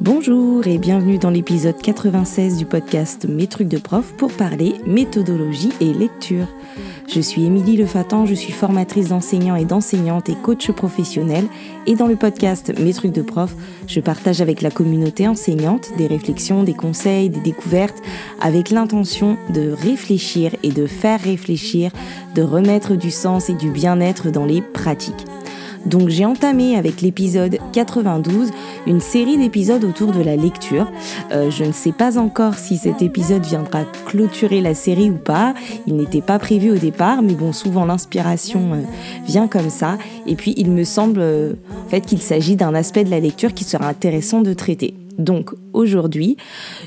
Bonjour et bienvenue dans l'épisode 96 du podcast Mes trucs de prof pour parler méthodologie et lecture. Je suis Émilie Lefatan, je suis formatrice d'enseignants et d'enseignantes et coach professionnel et dans le podcast Mes trucs de prof, je partage avec la communauté enseignante des réflexions, des conseils, des découvertes avec l'intention de réfléchir et de faire réfléchir, de remettre du sens et du bien-être dans les pratiques. Donc j'ai entamé avec l'épisode 92 une série d'épisodes autour de la lecture. Euh, je ne sais pas encore si cet épisode viendra clôturer la série ou pas. Il n'était pas prévu au départ, mais bon, souvent l'inspiration euh, vient comme ça. Et puis il me semble euh, en fait qu'il s'agit d'un aspect de la lecture qui sera intéressant de traiter. Donc aujourd'hui,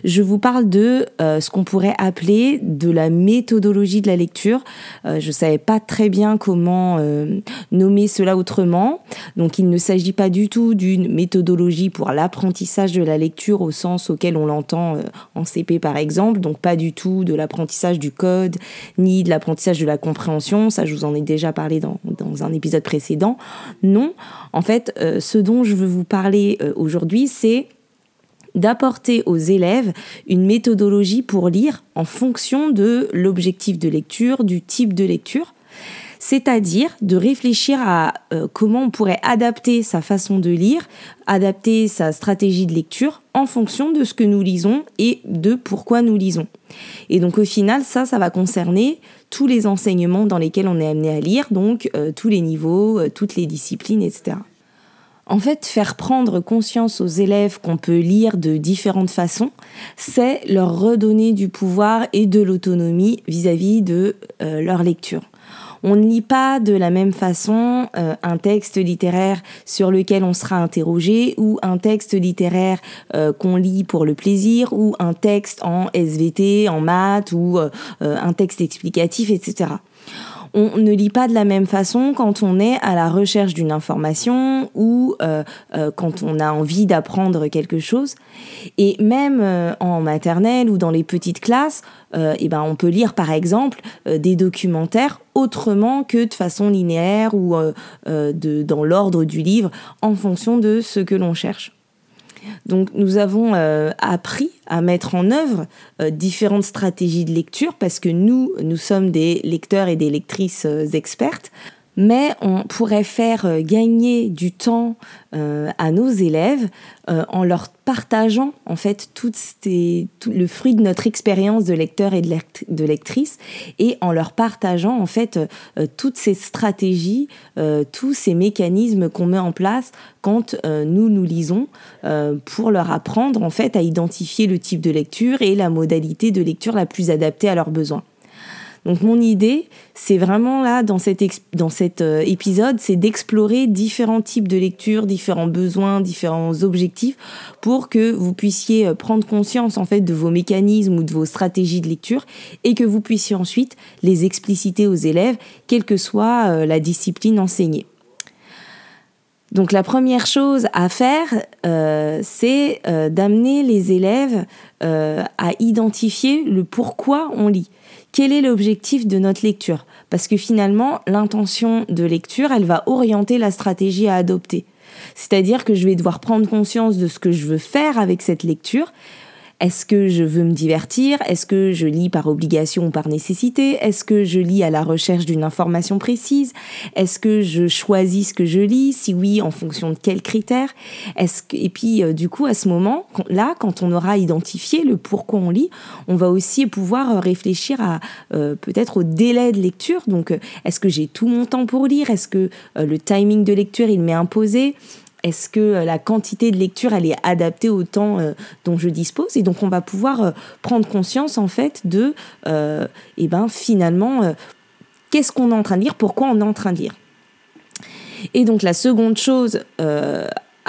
je vous parle de euh, ce qu'on pourrait appeler de la méthodologie de la lecture. Euh, je ne savais pas très bien comment euh, nommer cela autrement. Donc il ne s'agit pas du tout d'une méthodologie pour l'apprentissage de la lecture au sens auquel on l'entend en CP par exemple. Donc pas du tout de l'apprentissage du code ni de l'apprentissage de la compréhension. Ça, je vous en ai déjà parlé dans, dans un épisode précédent. Non, en fait, ce dont je veux vous parler aujourd'hui, c'est d'apporter aux élèves une méthodologie pour lire en fonction de l'objectif de lecture, du type de lecture, c'est-à-dire de réfléchir à euh, comment on pourrait adapter sa façon de lire, adapter sa stratégie de lecture en fonction de ce que nous lisons et de pourquoi nous lisons. Et donc au final, ça, ça va concerner tous les enseignements dans lesquels on est amené à lire, donc euh, tous les niveaux, euh, toutes les disciplines, etc. En fait, faire prendre conscience aux élèves qu'on peut lire de différentes façons, c'est leur redonner du pouvoir et de l'autonomie vis-à-vis de euh, leur lecture. On ne lit pas de la même façon euh, un texte littéraire sur lequel on sera interrogé ou un texte littéraire euh, qu'on lit pour le plaisir ou un texte en SVT, en maths ou un texte explicatif, etc on ne lit pas de la même façon quand on est à la recherche d'une information ou euh, euh, quand on a envie d'apprendre quelque chose. Et même euh, en maternelle ou dans les petites classes, eh ben, on peut lire par exemple des documentaires autrement que de façon linéaire ou de, dans l'ordre du livre en fonction de ce que l'on cherche. Donc nous avons euh, appris à mettre en œuvre euh, différentes stratégies de lecture parce que nous, nous sommes des lecteurs et des lectrices euh, expertes mais on pourrait faire euh, gagner du temps euh, à nos élèves euh, en leur partageant en fait le fruit de notre expérience de lecteur et de, lectrice et en leur partageant en fait toutes ces stratégies, tous ces mécanismes qu'on met en place quand nous nous lisons pour leur apprendre en fait à identifier le type de lecture et la modalité de lecture la plus adaptée à leurs besoins. Donc mon idée, c'est vraiment là, dans cet, euh, épisode, c'est d'explorer différents types de lectures, différents besoins, différents objectifs, pour que vous puissiez euh, prendre conscience en fait de vos mécanismes ou de vos stratégies de lecture, et que vous puissiez ensuite les expliciter aux élèves, quelle que soit euh, la discipline enseignée. Donc la première chose à faire, c'est d'amener les élèves à identifier le pourquoi on lit quel est l'objectif de notre lecture? Parce que finalement, l'intention de lecture, elle va orienter la stratégie à adopter. C'est-à-dire que je vais devoir prendre conscience de ce que je veux faire avec cette lecture est-ce que je veux me divertir? Est-ce que je lis par obligation ou par nécessité? Est-ce que je lis à la recherche d'une information précise? Est-ce que je choisis ce que je lis? Si oui, en fonction de quels critères? Est-ce que... Et puis, euh, du coup, à ce moment-là, quand on aura identifié le pourquoi on lit, on va aussi pouvoir euh, réfléchir à euh, peut-être au délai de lecture. Donc, est-ce que j'ai tout mon temps pour lire? Est-ce que le timing de lecture, il m'est imposé? Est-ce que euh, la quantité de lecture, elle est adaptée au temps euh, dont je dispose? Et donc, on va pouvoir euh, prendre conscience, en fait, de, eh ben, finalement, qu'est-ce qu'on est en train de lire, pourquoi on est en train de lire? Et donc, la seconde chose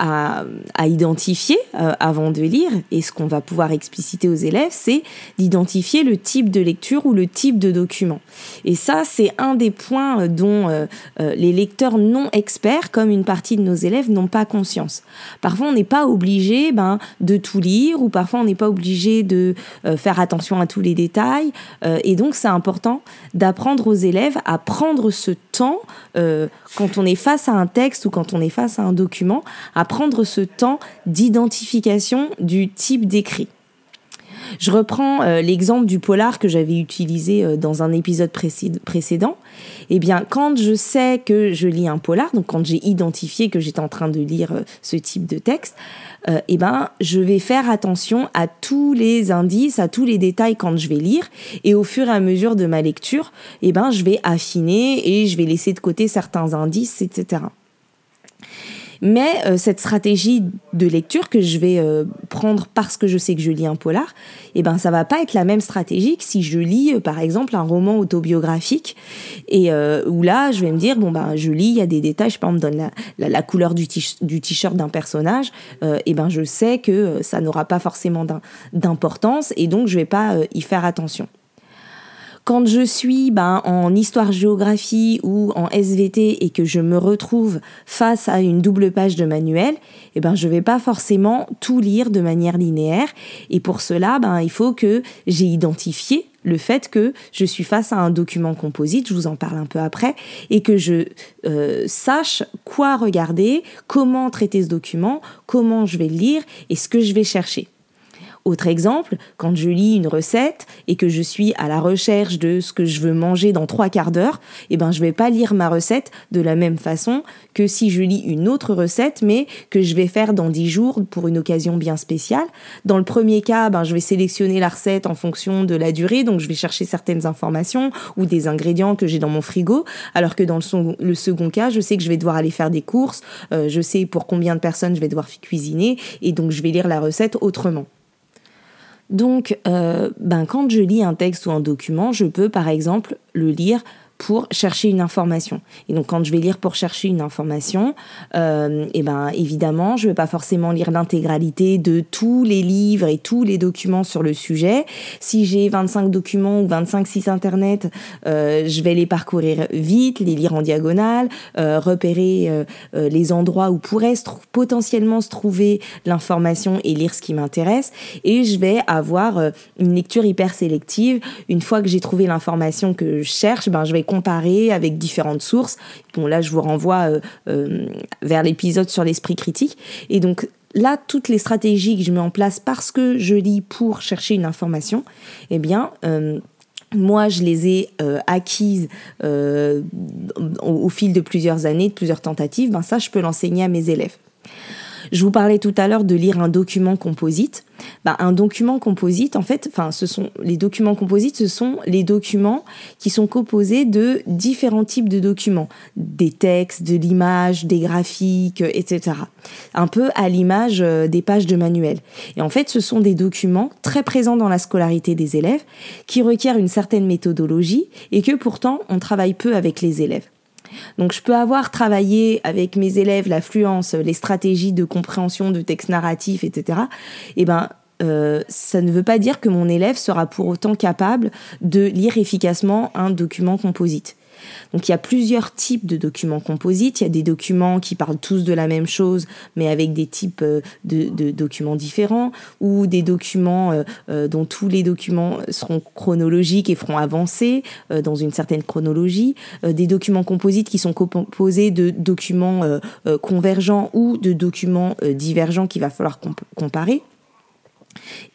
à, identifier euh, avant de lire, et ce qu'on va pouvoir expliciter aux élèves, c'est d'identifier le type de lecture ou le type de document. Et ça, c'est un des points euh, dont euh, les lecteurs non experts, comme une partie de nos élèves, n'ont pas conscience. Parfois, on n'est pas obligé ben, de tout lire, ou parfois, on n'est pas obligé de faire attention à tous les détails. et donc, c'est important d'apprendre aux élèves à prendre ce temps quand on est face à un texte ou quand on est face à un document, prendre ce temps d'identification du type d'écrit. Je reprends euh, l'exemple du polar que j'avais utilisé euh, dans un épisode précédent. Eh bien, quand je sais que je lis un polar, donc quand j'ai identifié que j'étais en train de lire euh, ce type de texte, eh ben, je vais faire attention à tous les indices, à tous les détails quand je vais lire, et au fur et à mesure de ma lecture, eh ben, je vais affiner et je vais laisser de côté certains indices, etc. Mais euh, cette stratégie de lecture que je vais euh, prendre parce que je sais que je lis un polar, eh ben ça va pas être la même stratégie que si je lis euh, par exemple un roman autobiographique et où là je vais me dire bon ben je lis il y a des détails, je sais pas on me donne la, la, couleur du t-shirt d'un personnage, et ben je sais que ça n'aura pas forcément d'importance et donc je vais pas y faire attention. Quand je suis ben, en histoire-géographie ou en SVT et que je me retrouve face à une double page de manuel, eh ben, je ne vais pas forcément tout lire de manière linéaire. Et pour cela, ben, il faut que j'ai identifié le fait que je suis face à un document composite, je vous en parle un peu après, et que je euh, sache quoi regarder, comment traiter ce document, comment je vais le lire et ce que je vais chercher. Autre exemple, quand je lis une recette et que je suis à la recherche de ce que je veux manger dans trois quarts d'heure, eh ben je vais pas lire ma recette de la même façon que si je lis une autre recette, mais que je vais faire dans dix jours pour une occasion bien spéciale. Dans le premier cas, ben je vais sélectionner la recette en fonction de la durée, donc je vais chercher certaines informations ou des ingrédients que j'ai dans mon frigo, alors que dans le, second cas, je sais que je vais devoir aller faire des courses, euh, je sais pour combien de personnes je vais devoir cuisiner, et donc je vais lire la recette autrement. Donc, euh, ben, quand je lis un texte ou un document, je peux par exemple le lire pour chercher une information. Et donc quand je vais lire pour chercher une information, euh, et eh ben évidemment, je vais pas forcément lire l'intégralité de tous les livres et tous les documents sur le sujet. Si j'ai 25 documents ou 25 sites internet, euh, je vais les parcourir vite, les lire en diagonale, euh, repérer euh, euh, les endroits où pourrait se potentiellement se trouver l'information et lire ce qui m'intéresse. Et je vais avoir euh, une lecture hyper sélective. Une fois que j'ai trouvé l'information que je cherche, ben je vais comparer avec différentes sources. Bon, là, je vous renvoie euh, euh, vers l'épisode sur l'esprit critique. Et donc, là, toutes les stratégies que je mets en place parce que je lis pour chercher une information, eh bien, euh, moi, je les ai acquises au, fil de plusieurs années, de plusieurs tentatives. Ben ça, je peux l'enseigner à mes élèves. Je vous parlais tout à l'heure de lire un document composite. Bah, un document composite, en fait, enfin, ce sont les documents composites, ce sont les documents qui sont composés de différents types de documents, des textes, de l'image, des graphiques, etc. Un peu à l'image euh, des pages de manuel. Et en fait, ce sont des documents très présents dans la scolarité des élèves, qui requièrent une certaine méthodologie et que pourtant on travaille peu avec les élèves. Donc je peux avoir travaillé avec mes élèves l'affluence, les stratégies de compréhension de textes narratifs, etc. Et eh ben euh, ça ne veut pas dire que mon élève sera pour autant capable de lire efficacement un document composite. Donc il y a plusieurs types de documents composites. Il y a des documents qui parlent tous de la même chose, mais avec des types euh, de, documents différents, ou des documents euh, euh, dont tous les documents seront chronologiques et feront avancer dans une certaine chronologie. des documents composites qui sont composés de documents convergents ou de documents divergents qu'il va falloir comparer.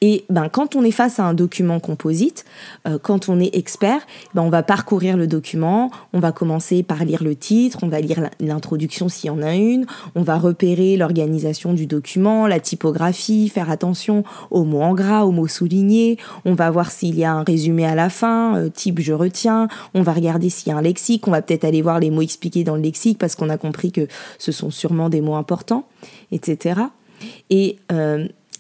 Et ben, quand on est face à un document composite, euh, quand on est expert, ben, on va parcourir le document, on va commencer par lire le titre, on va lire l'introduction s'il y en a une, on va repérer l'organisation du document, la typographie, faire attention aux mots en gras, aux mots soulignés, on va voir s'il y a un résumé à la fin, euh, type je retiens, on va regarder s'il y a un lexique, on va peut-être aller voir les mots expliqués dans le lexique parce qu'on a compris que ce sont sûrement des mots importants, etc. Et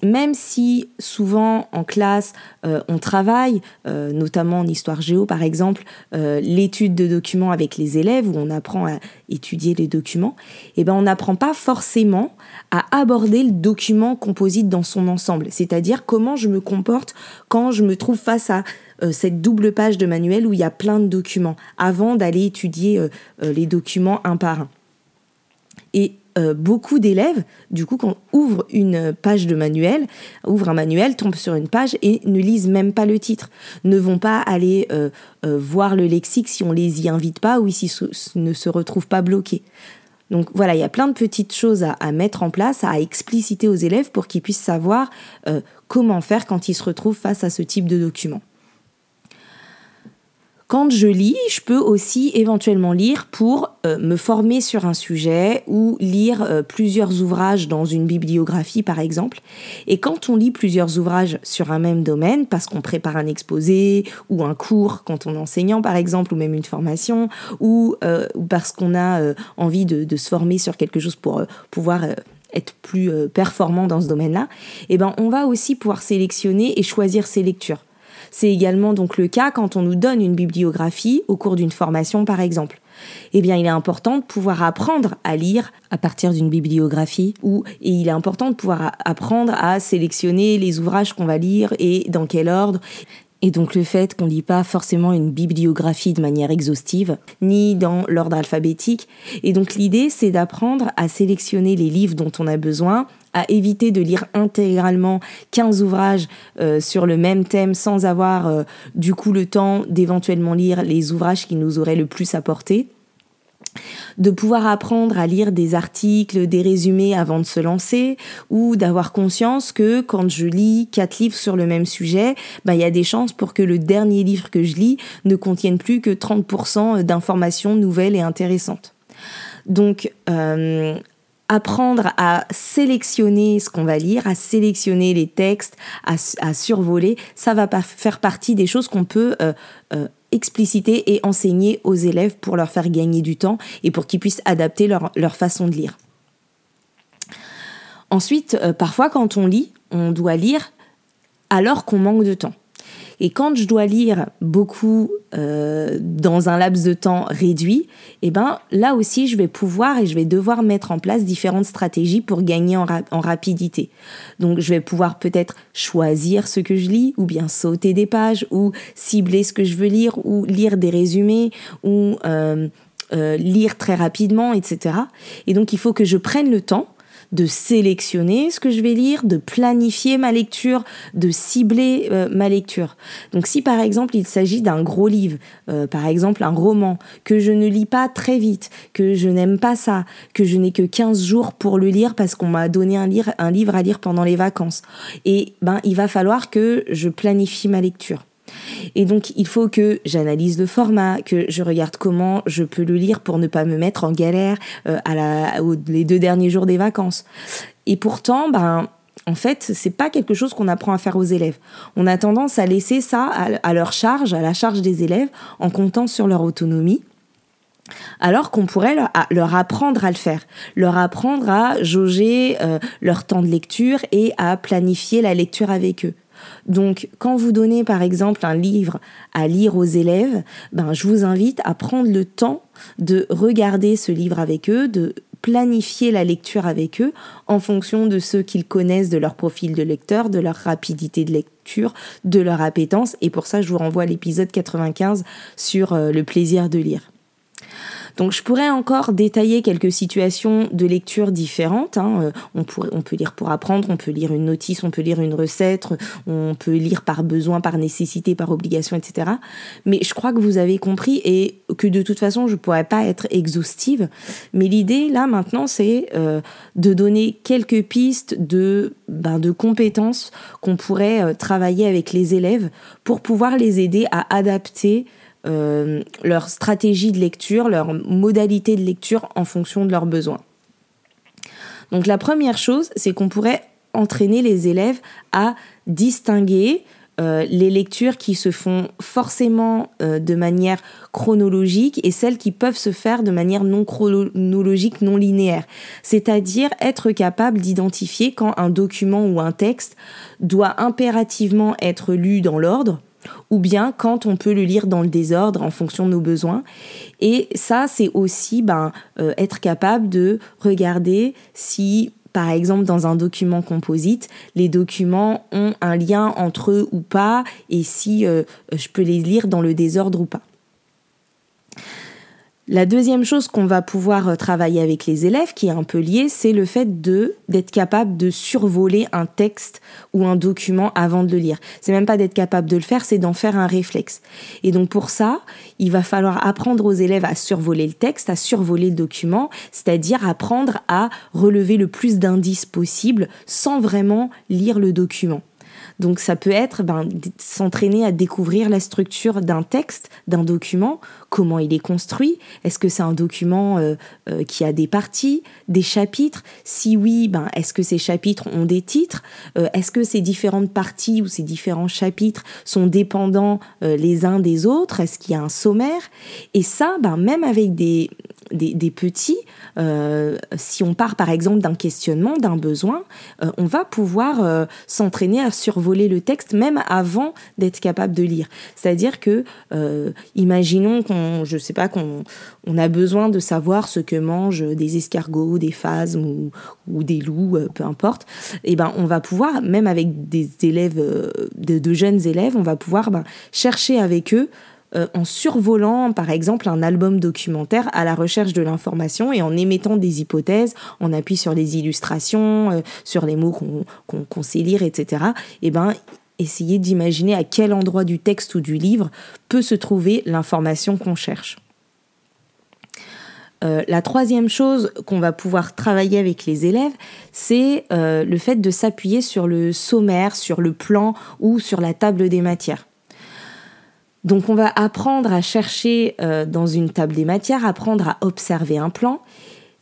même si souvent en classe euh, on travaille, euh, notamment en histoire géo par exemple, euh, l'étude de documents avec les élèves où on apprend à étudier les documents, eh ben on n'apprend pas forcément à aborder le document composite dans son ensemble, c'est-à-dire comment je me comporte quand je me trouve face à cette double page de manuel où il y a plein de documents avant d'aller étudier les documents un par un. Et euh, beaucoup d'élèves, du coup, quand ouvre une page de manuel, ouvre un manuel, tombe sur une page et ne lisent même pas le titre, ne vont pas aller euh, euh, voir le lexique si on les y invite pas ou si ne se retrouvent pas bloqués. Donc voilà, il y a plein de petites choses à, mettre en place, à expliciter aux élèves pour qu'ils puissent savoir comment faire quand ils se retrouvent face à ce type de document. Quand je lis, je peux aussi éventuellement lire pour euh, me former sur un sujet ou lire euh, plusieurs ouvrages dans une bibliographie par exemple. Et quand on lit plusieurs ouvrages sur un même domaine, parce qu'on prépare un exposé ou un cours quand on est enseignant par exemple, ou même une formation, ou, euh, parce qu'on a envie de, se former sur quelque chose pour pouvoir être plus performant dans ce domaine-là, eh ben on va aussi pouvoir sélectionner et choisir ses lectures. C'est également donc le cas quand on nous donne une bibliographie au cours d'une formation par exemple. Eh bien, il est important de pouvoir apprendre à lire à partir d'une bibliographie ou et il est important de pouvoir apprendre à sélectionner les ouvrages qu'on va lire et dans quel ordre et donc le fait qu'on ne lit pas forcément une bibliographie de manière exhaustive, ni dans l'ordre alphabétique. Et donc l'idée, c'est d'apprendre à sélectionner les livres dont on a besoin à éviter de lire intégralement 15 ouvrages euh, sur le même thème sans avoir euh, du coup le temps d'éventuellement lire les ouvrages qui nous auraient le plus apporté de pouvoir apprendre à lire des articles, des résumés avant de se lancer, ou d'avoir conscience que quand je lis quatre livres sur le même sujet, bah, il y a des chances pour que le dernier livre que je lis ne contienne plus que 30% d'informations nouvelles et intéressantes. Donc, euh, apprendre à sélectionner ce qu'on va lire, à sélectionner les textes, à, survoler, ça va faire partie des choses qu'on peut euh, euh, expliciter et enseigner aux élèves pour leur faire gagner du temps et pour qu'ils puissent adapter leur, façon de lire. Ensuite, euh, parfois quand on lit, on doit lire alors qu'on manque de temps. Et quand je dois lire beaucoup euh, dans un laps de temps réduit, eh ben là aussi je vais pouvoir et je vais devoir mettre en place différentes stratégies pour gagner en, rapidité. Donc je vais pouvoir peut-être choisir ce que je lis, ou bien sauter des pages, ou cibler ce que je veux lire, ou lire des résumés, ou euh, euh, lire très rapidement, etc. Et donc il faut que je prenne le temps de sélectionner ce que je vais lire, de planifier ma lecture, de cibler euh, ma lecture. Donc si par exemple il s'agit d'un gros livre, euh, par exemple un roman, que je ne lis pas très vite, que je n'aime pas ça, que je n'ai que 15 jours pour le lire parce qu'on m'a donné un, un livre à lire pendant les vacances, et ben il va falloir que je planifie ma lecture. Et donc, il faut que j'analyse le format, que je regarde comment je peux le lire pour ne pas me mettre en galère euh, à la, les deux derniers jours des vacances. Et pourtant, ben, en fait, c'est pas quelque chose qu'on apprend à faire aux élèves. On a tendance à laisser ça à, leur charge, à la charge des élèves, en comptant sur leur autonomie. Alors qu'on pourrait leur, apprendre à le faire, leur apprendre à jauger euh, leur temps de lecture et à planifier la lecture avec eux. Donc, quand vous donnez par exemple un livre à lire aux élèves, ben, je vous invite à prendre le temps de regarder ce livre avec eux, de planifier la lecture avec eux en fonction de ce qu'ils connaissent de leur profil de lecteur, de leur rapidité de lecture, de leur appétence. Et pour ça, je vous renvoie à l'épisode 95 sur euh, le plaisir de lire. Donc je pourrais encore détailler quelques situations de lecture différentes. Hein. Euh, on, on peut lire pour apprendre, on peut lire une notice, on peut lire une recette, on peut lire par besoin, par nécessité, par obligation, etc. Mais je crois que vous avez compris et que de toute façon je ne pourrais pas être exhaustive. Mais l'idée là maintenant c'est euh, de donner quelques pistes de, ben, de compétences qu'on pourrait euh, travailler avec les élèves pour pouvoir les aider à adapter euh, leur stratégie de lecture, leur modalité de lecture en fonction de leurs besoins. Donc la première chose, c'est qu'on pourrait entraîner les élèves à distinguer euh, les lectures qui se font forcément euh, de manière chronologique et celles qui peuvent se faire de manière non chronologique, non linéaire. C'est-à-dire être capable d'identifier quand un document ou un texte doit impérativement être lu dans l'ordre ou bien quand on peut le lire dans le désordre en fonction de nos besoins. Et ça, c'est aussi ben, euh, être capable de regarder si par exemple, dans un document composite, les documents ont un lien entre eux ou pas, et si euh, je peux les lire dans le désordre ou pas. La deuxième chose qu'on va pouvoir euh, travailler avec les élèves, qui est un peu lié, c'est le fait de d'être capable de survoler un texte ou un document avant de le lire. C'est même pas d'être capable de le faire, c'est d'en faire un réflexe. Et donc pour ça, il va falloir apprendre aux élèves à survoler le texte, à survoler le document, c'est-à-dire apprendre à relever le plus d'indices possible sans vraiment lire le document. Donc ça peut être ben, s'entraîner à découvrir la structure d'un texte, d'un document, comment il est construit, est-ce que c'est un document euh, euh, qui a des parties, des chapitres, si oui, ben, est-ce que ces chapitres ont des titres, euh, est-ce que ces différentes parties ou ces différents chapitres sont dépendants les uns des autres, est-ce qu'il y a un sommaire, et ça, ben, même avec des, des, petits, euh, si on part par exemple d'un questionnement, d'un besoin, euh, on va pouvoir euh, s'entraîner à survoler le texte même avant d'être capable de lire. C'est-à-dire que, imaginons qu'on, je sais pas, qu'on on a besoin de savoir ce que mangent des escargots, des phasmes ou, des loups, peu importe. Et eh ben, on va pouvoir, même avec des élèves, de, jeunes élèves, on va pouvoir ben, chercher avec eux euh, en survolant par exemple un album documentaire à la recherche de l'information et en émettant des hypothèses, en appui sur les illustrations, euh, sur les mots qu'on sait lire, etc. Et eh ben essayer d'imaginer à quel endroit du texte ou du livre peut se trouver l'information qu'on cherche. Euh, la troisième chose qu'on va pouvoir travailler avec les élèves, c'est le fait de s'appuyer sur le sommaire, sur le plan ou sur la table des matières. Donc on va apprendre à chercher euh, dans une table des matières, apprendre à observer un plan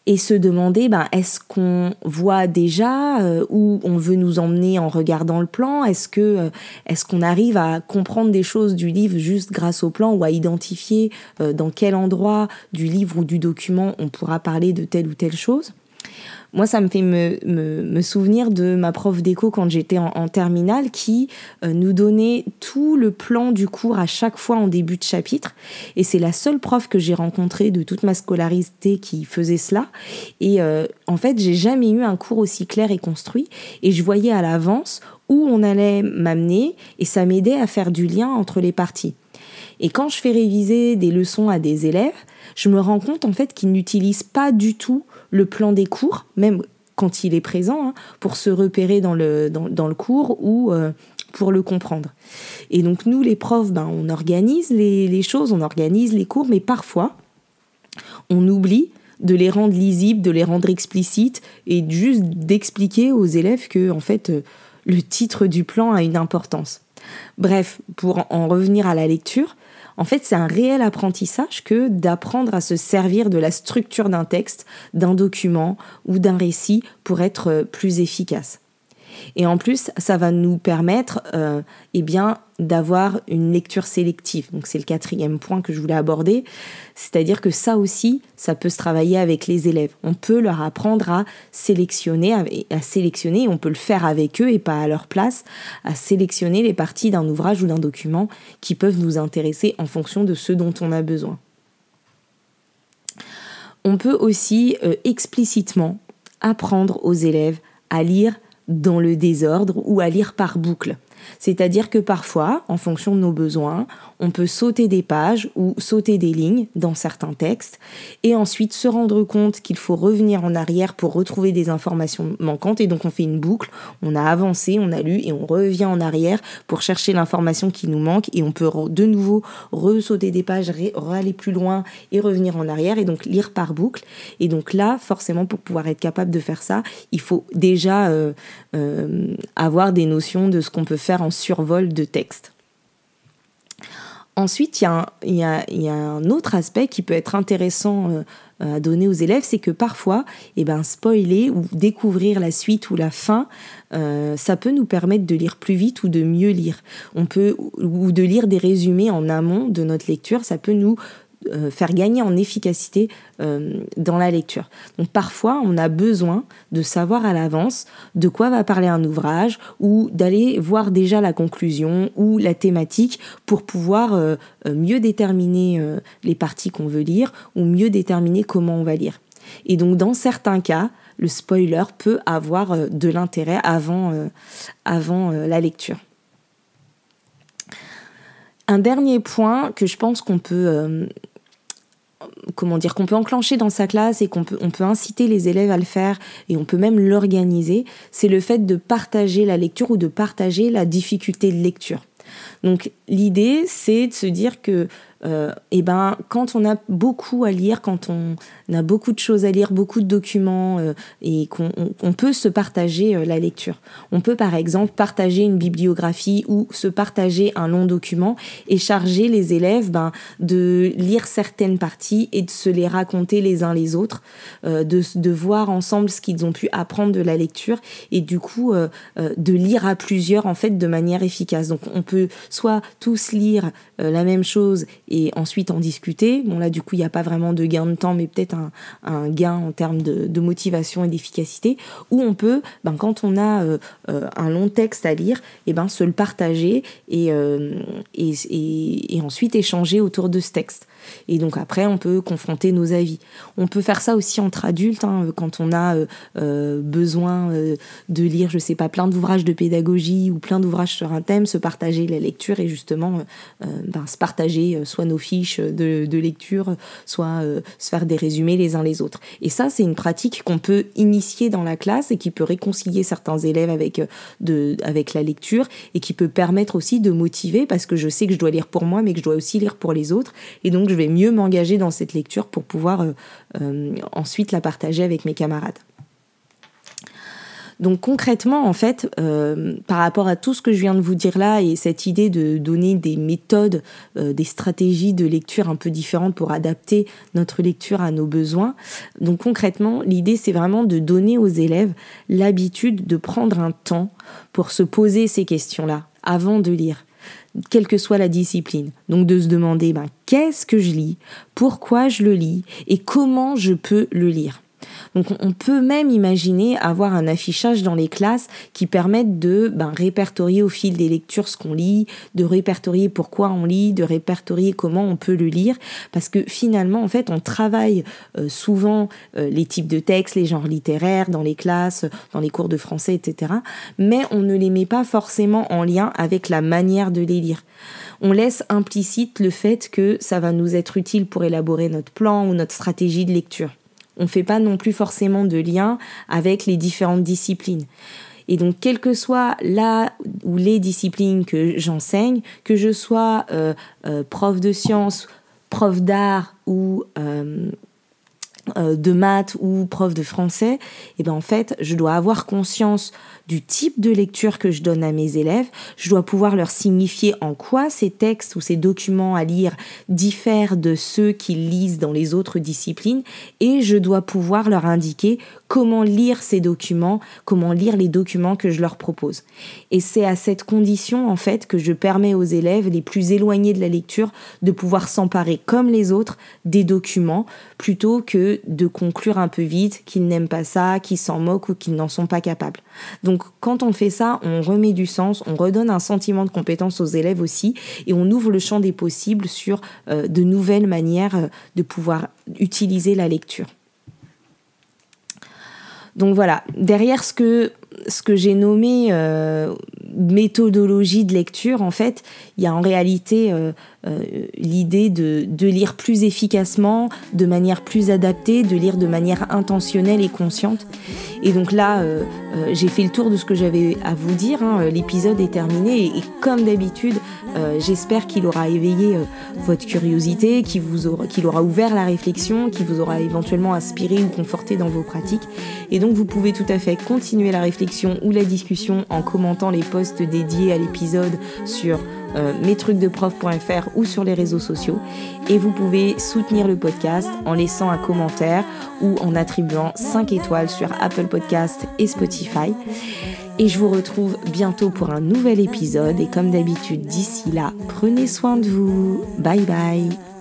et se demander ben, est-ce qu'on voit déjà euh, où on veut nous emmener en regardant le plan? Est-ce que euh, est-ce qu'on arrive à comprendre des choses du livre juste grâce au plan ou à identifier dans quel endroit du livre ou du document on pourra parler de telle ou telle chose? Moi, ça me fait me, me, souvenir de ma prof d'éco quand j'étais en, terminale qui euh, nous donnait tout le plan du cours à chaque fois en début de chapitre. Et c'est la seule prof que j'ai rencontrée de toute ma scolarité qui faisait cela. Et euh, en fait, j'ai jamais eu un cours aussi clair et construit. Et je voyais à l'avance où on allait m'amener et ça m'aidait à faire du lien entre les parties. Et quand je fais réviser des leçons à des élèves, je me rends compte en fait qu'ils n'utilisent pas du tout le plan des cours, même quand il est présent, hein, pour se repérer dans le, dans, le cours ou euh, pour le comprendre. Et donc nous, les profs, ben, on organise les, choses, on organise les cours, mais parfois, on oublie de les rendre lisibles, de les rendre explicites et juste d'expliquer aux élèves que, en fait, euh, le titre du plan a une importance. Bref, pour en revenir à la lecture, en fait, c'est un réel apprentissage que d'apprendre à se servir de la structure d'un texte, d'un document ou d'un récit pour être plus efficace. Et en plus, ça va nous permettre euh, eh bien, d'avoir une lecture sélective. Donc c'est le quatrième point que je voulais aborder. C'est-à-dire que ça aussi, ça peut se travailler avec les élèves. On peut leur apprendre à sélectionner, à sélectionner, on peut le faire avec eux et pas à leur place, à sélectionner les parties d'un ouvrage ou d'un document qui peuvent nous intéresser en fonction de ce dont on a besoin. On peut aussi euh, explicitement apprendre aux élèves à lire dans le désordre ou à lire par boucle. C'est-à-dire que parfois, en fonction de nos besoins, on peut sauter des pages ou sauter des lignes dans certains textes et ensuite se rendre compte qu'il faut revenir en arrière pour retrouver des informations manquantes et donc on fait une boucle, on a avancé, on a lu et on revient en arrière pour chercher l'information qui nous manque et on peut de nouveau ressauter des pages, aller plus loin et revenir en arrière et donc lire par boucle. Et donc là, forcément, pour pouvoir être capable de faire ça, il faut déjà euh, euh, avoir des notions de ce qu'on peut faire en survol de texte. Ensuite, il y, a un, autre aspect qui peut être intéressant euh, à donner aux élèves, c'est que parfois, eh ben, spoiler ou découvrir la suite ou la fin, euh, ça peut nous permettre de lire plus vite ou de mieux lire. On peut ou de lire des résumés en amont de notre lecture, ça peut nous euh, faire gagner en efficacité euh, dans la lecture. Donc parfois, on a besoin de savoir à l'avance de quoi va parler un ouvrage ou d'aller voir déjà la conclusion ou la thématique pour pouvoir euh, mieux déterminer les parties qu'on veut lire ou mieux déterminer comment on va lire. Et donc dans certains cas, le spoiler peut avoir de l'intérêt avant, avant la lecture. Un dernier point que je pense qu'on peut comment dire qu'on peut enclencher dans sa classe et qu'on peut on peut inciter les élèves à le faire et on peut même l'organiser, c'est le fait de partager la lecture ou de partager la difficulté de lecture. Donc l'idée c'est de se dire que euh, eh ben quand on a beaucoup à lire, quand on a beaucoup de choses à lire, beaucoup de documents euh, et qu'on peut se partager euh, la lecture. On peut par exemple partager une bibliographie ou se partager un long document et charger les élèves ben, de lire certaines parties et de se les raconter les uns les autres, de, de voir ensemble ce qu'ils ont pu apprendre de la lecture et du coup de lire à plusieurs en fait de manière efficace. Donc on peut soit tous lire la même chose et ensuite en discuter. Bon là du coup il n'y a pas vraiment de gain de temps mais peut-être un, gain en termes de, motivation et d'efficacité. Ou on peut, ben, quand on a euh, euh, un long texte à lire, et eh ben, se le partager euh, et, et, et ensuite échanger autour de ce texte. Et donc après, on peut confronter nos avis. On peut faire ça aussi entre adultes, hein, quand on a euh, euh, besoin euh, de lire, je sais pas, plein d'ouvrages de pédagogie ou plein d'ouvrages sur un thème, se partager la lecture et justement ben, se partager soit nos fiches de, de lecture, soit se faire des résumés les uns les autres. Et ça, c'est une pratique qu'on peut initier dans la classe et qui peut réconcilier certains élèves avec, de, avec la lecture et qui peut permettre aussi de motiver parce que je sais que je dois lire pour moi, mais que je dois aussi lire pour les autres. Et donc, je vais mieux m'engager dans cette lecture pour pouvoir euh, euh, ensuite la partager avec mes camarades. Donc concrètement, en fait, euh, par rapport à tout ce que je viens de vous dire là et cette idée de donner des méthodes, des stratégies de lecture un peu différentes pour adapter notre lecture à nos besoins, donc concrètement, l'idée c'est vraiment de donner aux élèves l'habitude de prendre un temps pour se poser ces questions-là avant de lire quelle que soit la discipline. Donc de se demander ben, qu'est-ce que je lis, pourquoi je le lis? Et comment je peux le lire? Donc on peut même imaginer avoir un affichage dans les classes qui permette de ben, répertorier au fil des lectures ce qu'on lit, de répertorier pourquoi on lit, de répertorier comment on peut le lire, parce que finalement en fait on travaille euh, souvent euh, les types de textes, les genres littéraires dans les classes, dans les cours de français, etc. Mais on ne les met pas forcément en lien avec la manière de les lire on laisse implicite le fait que ça va nous être utile pour élaborer notre plan ou notre stratégie de lecture. On ne fait pas non plus forcément de lien avec les différentes disciplines. Et donc, quelle que soit la ou les disciplines que j'enseigne, que je sois euh, euh, prof de sciences, prof d'art ou euh, de maths ou prof de français, et eh ben en fait, je dois avoir conscience du type de lecture que je donne à mes élèves. Je dois pouvoir leur signifier en quoi ces textes ou ces documents à lire diffèrent de ceux qu'ils lisent dans les autres disciplines et je dois pouvoir leur indiquer comment lire ces documents, comment lire les documents que je leur propose. Et c'est à cette condition, en fait, que je permets aux élèves les plus éloignés de la lecture de pouvoir s'emparer comme les autres des documents plutôt que de conclure un peu vite qu'ils n'aiment pas ça, qu'ils s'en moquent ou qu'ils n'en sont pas capables. Quand on fait ça, on remet du sens, on redonne un sentiment de compétence aux élèves aussi et on ouvre le champ des possibles sur euh, de nouvelles manières euh, de pouvoir utiliser la lecture. Donc voilà, derrière ce que, ce que j'ai nommé euh, méthodologie de lecture, en fait, il y a en réalité euh, l'idée de, de, lire plus efficacement, de manière plus adaptée, de lire de manière intentionnelle et consciente. Et donc là, euh, euh, j'ai fait le tour de ce que j'avais à vous dire. Hein. L'épisode est terminé et, comme d'habitude, j'espère qu'il aura éveillé votre curiosité, qu'il vous aura, qu'il aura ouvert la réflexion, qu'il vous aura éventuellement inspiré ou conforté dans vos pratiques. Et donc vous pouvez tout à fait continuer la réflexion ou la discussion en commentant les posts dédiés à l'épisode sur euh, ou sur les réseaux sociaux. Et vous pouvez soutenir le podcast en laissant un commentaire ou en attribuant 5 étoiles sur Apple Podcast et Spotify. Et je vous retrouve bientôt pour un nouvel épisode. Et comme d'habitude, d'ici là, prenez soin de vous. Bye bye.